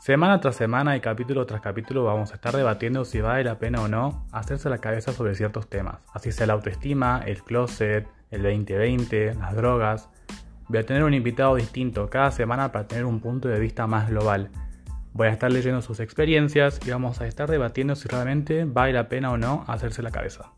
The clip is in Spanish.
Semana tras semana y capítulo tras capítulo vamos a estar debatiendo si vale la pena o no hacerse la cabeza sobre ciertos temas, así sea la autoestima, el closet, el 2020, las drogas. Voy a tener un invitado distinto cada semana para tener un punto de vista más global. Voy a estar leyendo sus experiencias y vamos a estar debatiendo si realmente vale la pena o no hacerse la cabeza.